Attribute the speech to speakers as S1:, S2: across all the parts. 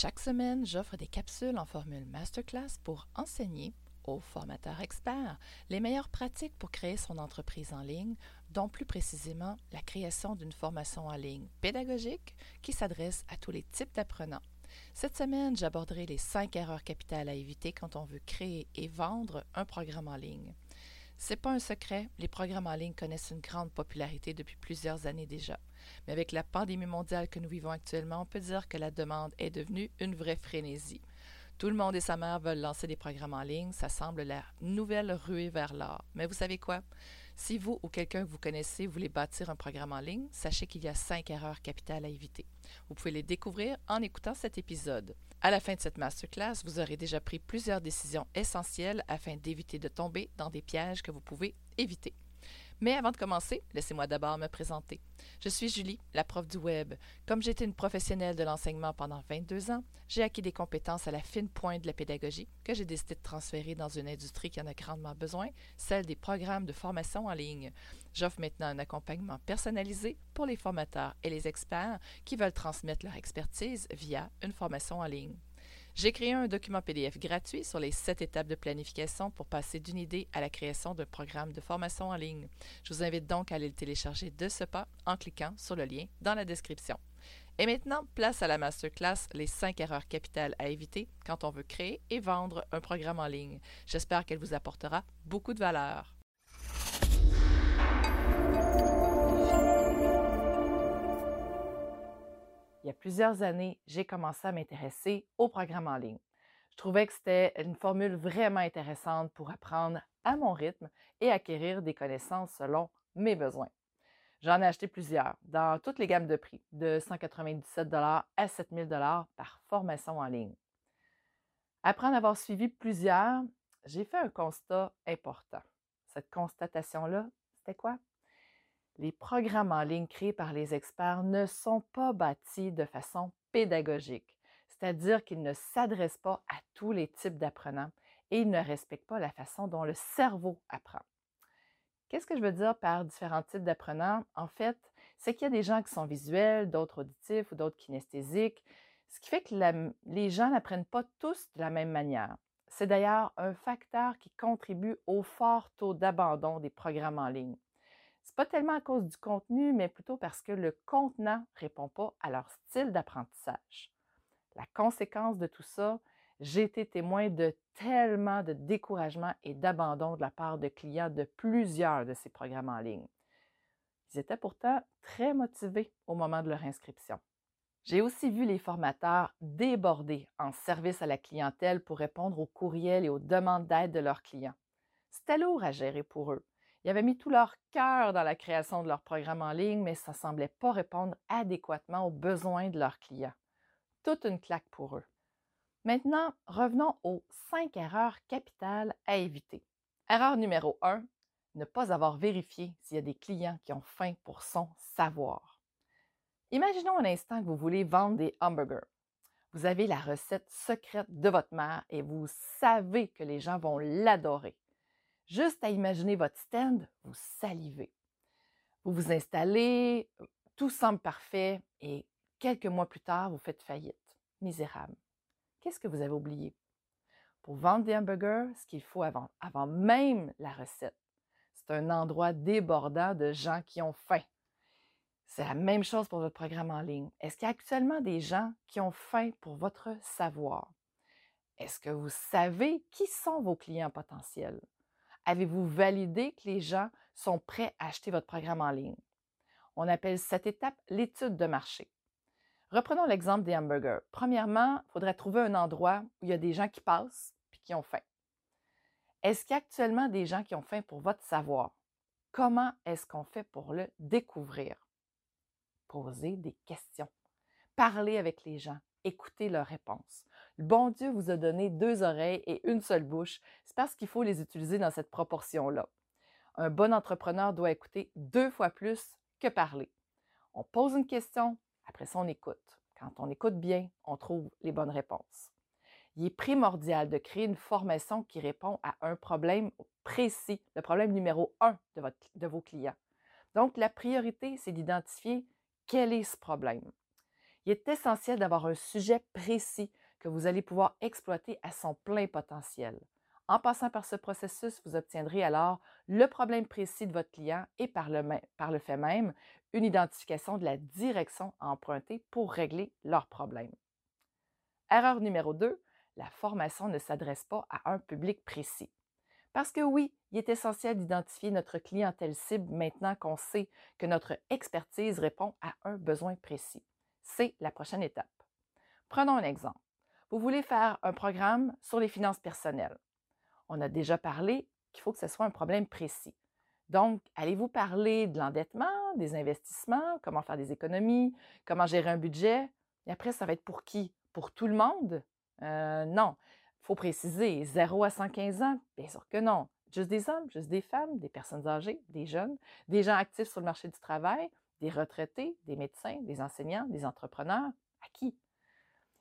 S1: chaque semaine, j'offre des capsules en formule masterclass pour enseigner aux formateurs experts les meilleures pratiques pour créer son entreprise en ligne, dont plus précisément la création d'une formation en ligne pédagogique qui s'adresse à tous les types d'apprenants. Cette semaine, j'aborderai les cinq erreurs capitales à éviter quand on veut créer et vendre un programme en ligne. C'est pas un secret, les programmes en ligne connaissent une grande popularité depuis plusieurs années déjà. Mais avec la pandémie mondiale que nous vivons actuellement, on peut dire que la demande est devenue une vraie frénésie. Tout le monde et sa mère veulent lancer des programmes en ligne, ça semble la nouvelle ruée vers l'or. Mais vous savez quoi? Si vous ou quelqu'un que vous connaissez voulez bâtir un programme en ligne, sachez qu'il y a cinq erreurs capitales à éviter. Vous pouvez les découvrir en écoutant cet épisode. À la fin de cette masterclass, vous aurez déjà pris plusieurs décisions essentielles afin d'éviter de tomber dans des pièges que vous pouvez éviter. Mais avant de commencer, laissez-moi d'abord me présenter. Je suis Julie, la prof du web. Comme j'étais une professionnelle de l'enseignement pendant 22 ans, j'ai acquis des compétences à la fine pointe de la pédagogie que j'ai décidé de transférer dans une industrie qui en a grandement besoin, celle des programmes de formation en ligne. J'offre maintenant un accompagnement personnalisé pour les formateurs et les experts qui veulent transmettre leur expertise via une formation en ligne. J'ai créé un document PDF gratuit sur les sept étapes de planification pour passer d'une idée à la création d'un programme de formation en ligne. Je vous invite donc à aller le télécharger de ce pas en cliquant sur le lien dans la description. Et maintenant, place à la masterclass Les 5 erreurs capitales à éviter quand on veut créer et vendre un programme en ligne. J'espère qu'elle vous apportera beaucoup de valeur. Il y a plusieurs années, j'ai commencé à m'intéresser au programme en ligne. Je trouvais que c'était une formule vraiment intéressante pour apprendre à mon rythme et acquérir des connaissances selon mes besoins. J'en ai acheté plusieurs dans toutes les gammes de prix, de 197 à 7000 par formation en ligne. Après en avoir suivi plusieurs, j'ai fait un constat important. Cette constatation-là, c'était quoi? Les programmes en ligne créés par les experts ne sont pas bâtis de façon pédagogique, c'est-à-dire qu'ils ne s'adressent pas à tous les types d'apprenants et ils ne respectent pas la façon dont le cerveau apprend. Qu'est-ce que je veux dire par différents types d'apprenants? En fait, c'est qu'il y a des gens qui sont visuels, d'autres auditifs ou d'autres kinesthésiques, ce qui fait que les gens n'apprennent pas tous de la même manière. C'est d'ailleurs un facteur qui contribue au fort taux d'abandon des programmes en ligne pas tellement à cause du contenu, mais plutôt parce que le contenant répond pas à leur style d'apprentissage. La conséquence de tout ça, j'ai été témoin de tellement de découragement et d'abandon de la part de clients de plusieurs de ces programmes en ligne. Ils étaient pourtant très motivés au moment de leur inscription. J'ai aussi vu les formateurs déborder en service à la clientèle pour répondre aux courriels et aux demandes d'aide de leurs clients. C'était lourd à gérer pour eux. Ils avaient mis tout leur cœur dans la création de leur programme en ligne, mais ça ne semblait pas répondre adéquatement aux besoins de leurs clients. Toute une claque pour eux. Maintenant, revenons aux cinq erreurs capitales à éviter. Erreur numéro 1, ne pas avoir vérifié s'il y a des clients qui ont faim pour son savoir. Imaginons un instant que vous voulez vendre des hamburgers. Vous avez la recette secrète de votre mère et vous savez que les gens vont l'adorer. Juste à imaginer votre stand, vous salivez. Vous vous installez, tout semble parfait et quelques mois plus tard, vous faites faillite. Misérable. Qu'est-ce que vous avez oublié? Pour vendre des hamburgers, ce qu'il faut avant, même la recette, c'est un endroit débordant de gens qui ont faim. C'est la même chose pour votre programme en ligne. Est-ce qu'il y a actuellement des gens qui ont faim pour votre savoir? Est-ce que vous savez qui sont vos clients potentiels? Avez-vous validé que les gens sont prêts à acheter votre programme en ligne? On appelle cette étape l'étude de marché. Reprenons l'exemple des hamburgers. Premièrement, il faudrait trouver un endroit où il y a des gens qui passent et qui ont faim. Est-ce qu'il y a actuellement des gens qui ont faim pour votre savoir? Comment est-ce qu'on fait pour le découvrir? Posez des questions. Parlez avec les gens écoutez leurs réponses. Le bon Dieu vous a donné deux oreilles et une seule bouche. C'est parce qu'il faut les utiliser dans cette proportion-là. Un bon entrepreneur doit écouter deux fois plus que parler. On pose une question, après ça on écoute. Quand on écoute bien, on trouve les bonnes réponses. Il est primordial de créer une formation qui répond à un problème précis, le problème numéro un de, vos clients. Donc, la priorité, c'est d'identifier quel est ce problème. Il est essentiel d'avoir un sujet précis que vous allez pouvoir exploiter à son plein potentiel. En passant par ce processus, vous obtiendrez alors le problème précis de votre client et par le, fait même, une identification de la direction à emprunter pour régler leur problème. Erreur numéro 2, la formation ne s'adresse pas à un public précis. Parce que oui, il est essentiel d'identifier notre clientèle cible maintenant qu'on sait que notre expertise répond à un besoin précis. C'est la prochaine étape. Prenons un exemple. Vous voulez faire un programme sur les finances personnelles. On a déjà parlé qu'il faut que ce soit un problème précis. Donc, allez-vous parler de l'endettement, des investissements, comment faire des économies, comment gérer un budget? Et après, ça va être pour qui? Pour tout le monde? Euh, non. Il faut préciser, 0 à 115 ans? Bien sûr que non. Juste des hommes, juste des femmes, des personnes âgées, des jeunes, des gens actifs sur le marché du travail, des retraités, des médecins, des enseignants, des entrepreneurs. À qui?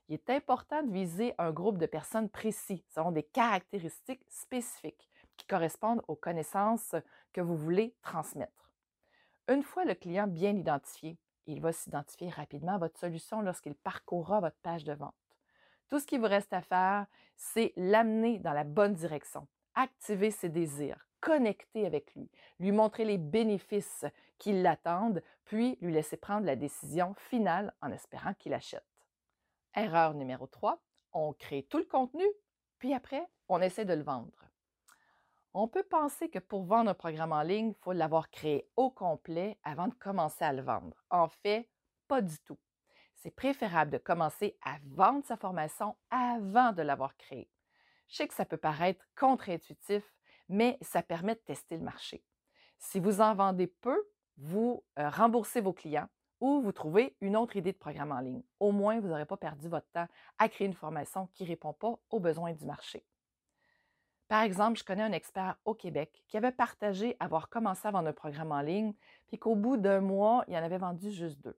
S1: Il est important de viser un groupe de personnes précis, selon des caractéristiques spécifiques qui correspondent aux connaissances que vous voulez transmettre. Une fois le client bien identifié, il va s'identifier rapidement à votre solution lorsqu'il parcourra votre page de vente. Tout ce qu'il vous reste à faire, c'est l'amener dans la bonne direction, activer ses désirs, connecter avec lui, lui montrer les bénéfices qui l'attendent, puis lui laisser prendre la décision finale en espérant qu'il achète. Erreur numéro 3, on crée tout le contenu, puis après, on essaie de le vendre. On peut penser que pour vendre un programme en ligne, il faut l'avoir créé au complet avant de commencer à le vendre. En fait, pas du tout. C'est préférable de commencer à vendre sa formation avant de l'avoir créée. Je sais que ça peut paraître contre-intuitif, mais ça permet de tester le marché. Si vous en vendez peu, vous euh, remboursez vos clients ou vous trouvez une autre idée de programme en ligne. Au moins, vous n'aurez pas perdu votre temps à créer une formation qui ne répond pas aux besoins du marché. Par exemple, je connais un expert au Québec qui avait partagé avoir commencé à vendre un programme en ligne, puis qu'au bout d'un mois, il en avait vendu juste deux.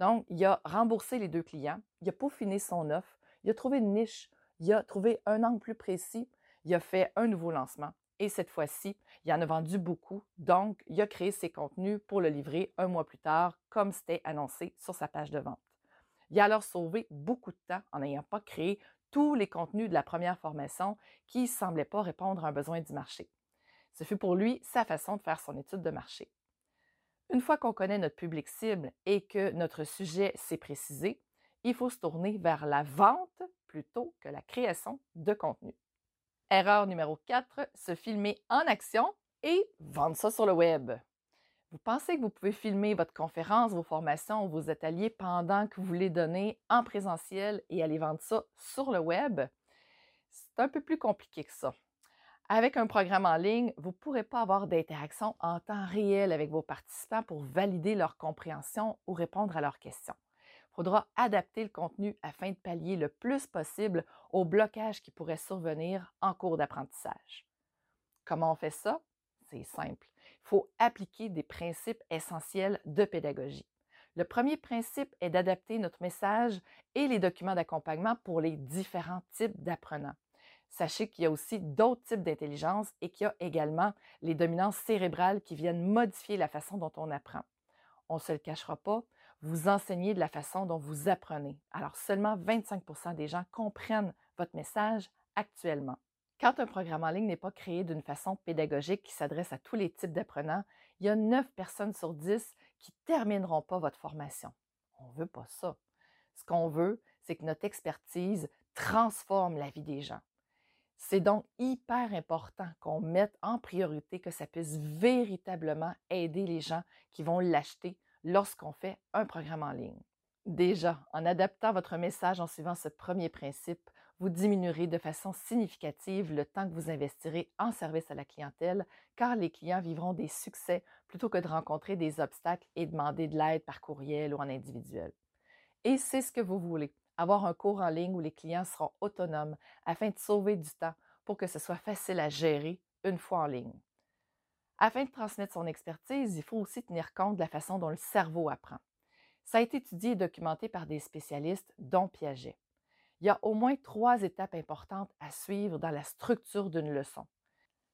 S1: Donc, il a remboursé les deux clients, il a peaufiné son offre, il a trouvé une niche, il a trouvé un angle plus précis, il a fait un nouveau lancement. Et cette fois-ci, il en a vendu beaucoup, donc il a créé ses contenus pour le livrer un mois plus tard, comme c'était annoncé sur sa page de vente. Il a alors sauvé beaucoup de temps en n'ayant pas créé tous les contenus de la première formation qui ne semblaient pas répondre à un besoin du marché. Ce fut pour lui sa façon de faire son étude de marché. Une fois qu'on connaît notre public cible et que notre sujet s'est précisé, il faut se tourner vers la vente plutôt que la création de contenu. Erreur numéro 4, se filmer en action et vendre ça sur le web. Vous pensez que vous pouvez filmer votre conférence, vos formations vos ateliers pendant que vous les donnez en présentiel et aller vendre ça sur le web? C'est un peu plus compliqué que ça. Avec un programme en ligne, vous ne pourrez pas avoir d'interaction en temps réel avec vos participants pour valider leur compréhension ou répondre à leurs questions faudra adapter le contenu afin de pallier le plus possible aux blocages qui pourraient survenir en cours d'apprentissage. Comment on fait ça? C'est simple. Il faut appliquer des principes essentiels de pédagogie. Le premier principe est d'adapter notre message et les documents d'accompagnement pour les différents types d'apprenants. Sachez qu'il y a aussi d'autres types d'intelligence et qu'il y a également les dominances cérébrales qui viennent modifier la façon dont on apprend. On ne se le cachera pas, vous enseignez de la façon dont vous apprenez. Alors seulement 25% des gens comprennent votre message actuellement. Quand un programme en ligne n'est pas créé d'une façon pédagogique qui s'adresse à tous les types d'apprenants, il y a 9 personnes sur 10 qui ne termineront pas votre formation. On ne veut pas ça. Ce qu'on veut, c'est que notre expertise transforme la vie des gens. C'est donc hyper important qu'on mette en priorité que ça puisse véritablement aider les gens qui vont l'acheter lorsqu'on fait un programme en ligne. Déjà, en adaptant votre message en suivant ce premier principe, vous diminuerez de façon significative le temps que vous investirez en service à la clientèle, car les clients vivront des succès plutôt que de rencontrer des obstacles et demander de l'aide par courriel ou en individuel. Et c'est ce que vous voulez, avoir un cours en ligne où les clients seront autonomes afin de sauver du temps pour que ce soit facile à gérer une fois en ligne. Afin de transmettre son expertise, il faut aussi tenir compte de la façon dont le cerveau apprend. Ça a été étudié et documenté par des spécialistes, dont Piaget. Il y a au moins trois étapes importantes à suivre dans la structure d'une leçon.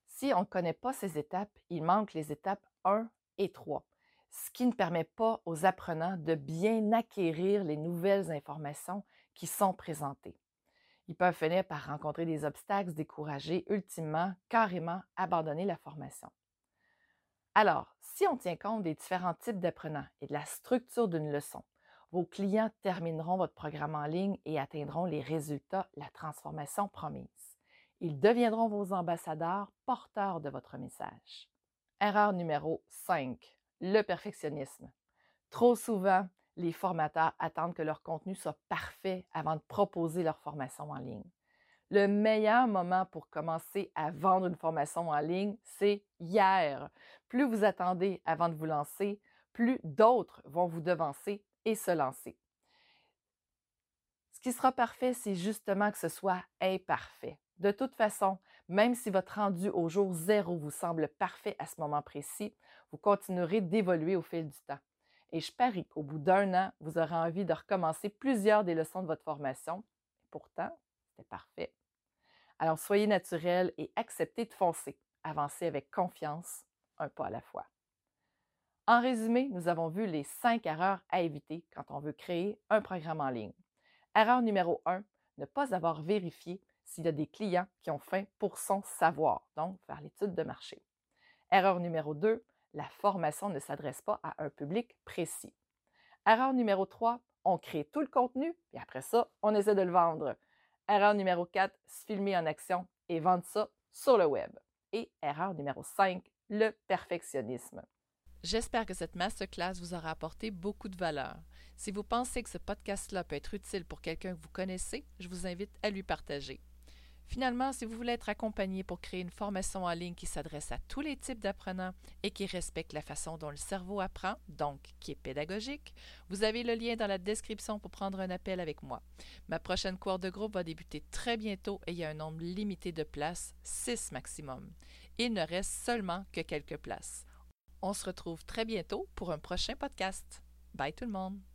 S1: Si on ne connaît pas ces étapes, il manque les étapes 1 et 3. ce qui ne permet pas aux apprenants de bien acquérir les nouvelles informations qui sont présentées. Ils peuvent finir par rencontrer des obstacles, décourager, ultimement, carrément abandonner la formation. Alors, si on tient compte des différents types d'apprenants et de la structure d'une leçon, vos clients termineront votre programme en ligne et atteindront les résultats, la transformation promise. Ils deviendront vos ambassadeurs porteurs de votre message. Erreur numéro 5. Le perfectionnisme. Trop souvent, les formateurs attendent que leur contenu soit parfait avant de proposer leur formation en ligne. Le meilleur moment pour commencer à vendre une formation en ligne, c'est hier. Plus vous attendez avant de vous lancer, plus d'autres vont vous devancer et se lancer. Ce qui sera parfait, c'est justement que ce soit imparfait. De toute façon, même si votre rendu au jour zéro vous semble parfait à ce moment précis, vous continuerez d'évoluer au fil du temps. Et je parie qu'au bout d'un an, vous aurez envie de recommencer plusieurs des leçons de votre formation. Pourtant, c'était parfait. Alors soyez naturel et acceptez de foncer. Avancez avec confiance, un pas à la fois. En résumé, nous avons vu les cinq erreurs à éviter quand on veut créer un programme en ligne. Erreur numéro un, ne pas avoir vérifié s'il y a des clients qui ont faim pour son savoir, donc faire l'étude de marché. Erreur numéro 2, la formation ne s'adresse pas à un public précis. Erreur numéro 3, on crée tout le contenu et après ça, on essaie de le vendre. Erreur numéro 4, se filmer en action et vendre ça sur le web. Et erreur numéro 5, le perfectionnisme.
S2: J'espère que cette masterclass vous aura apporté beaucoup de valeur. Si vous pensez que ce podcast-là peut être utile pour quelqu'un que vous connaissez, je vous invite à lui partager. Finalement, si vous voulez être accompagné pour créer une formation en ligne qui s'adresse à tous les types d'apprenants et qui respecte la façon dont le cerveau apprend, donc qui est pédagogique, vous avez le lien dans la description pour prendre un appel avec moi. Ma prochaine cour de groupe va débuter très bientôt et il y a un nombre limité de places, 6 maximum. Il ne reste seulement que quelques places. On se retrouve très bientôt pour un prochain podcast. Bye tout le monde!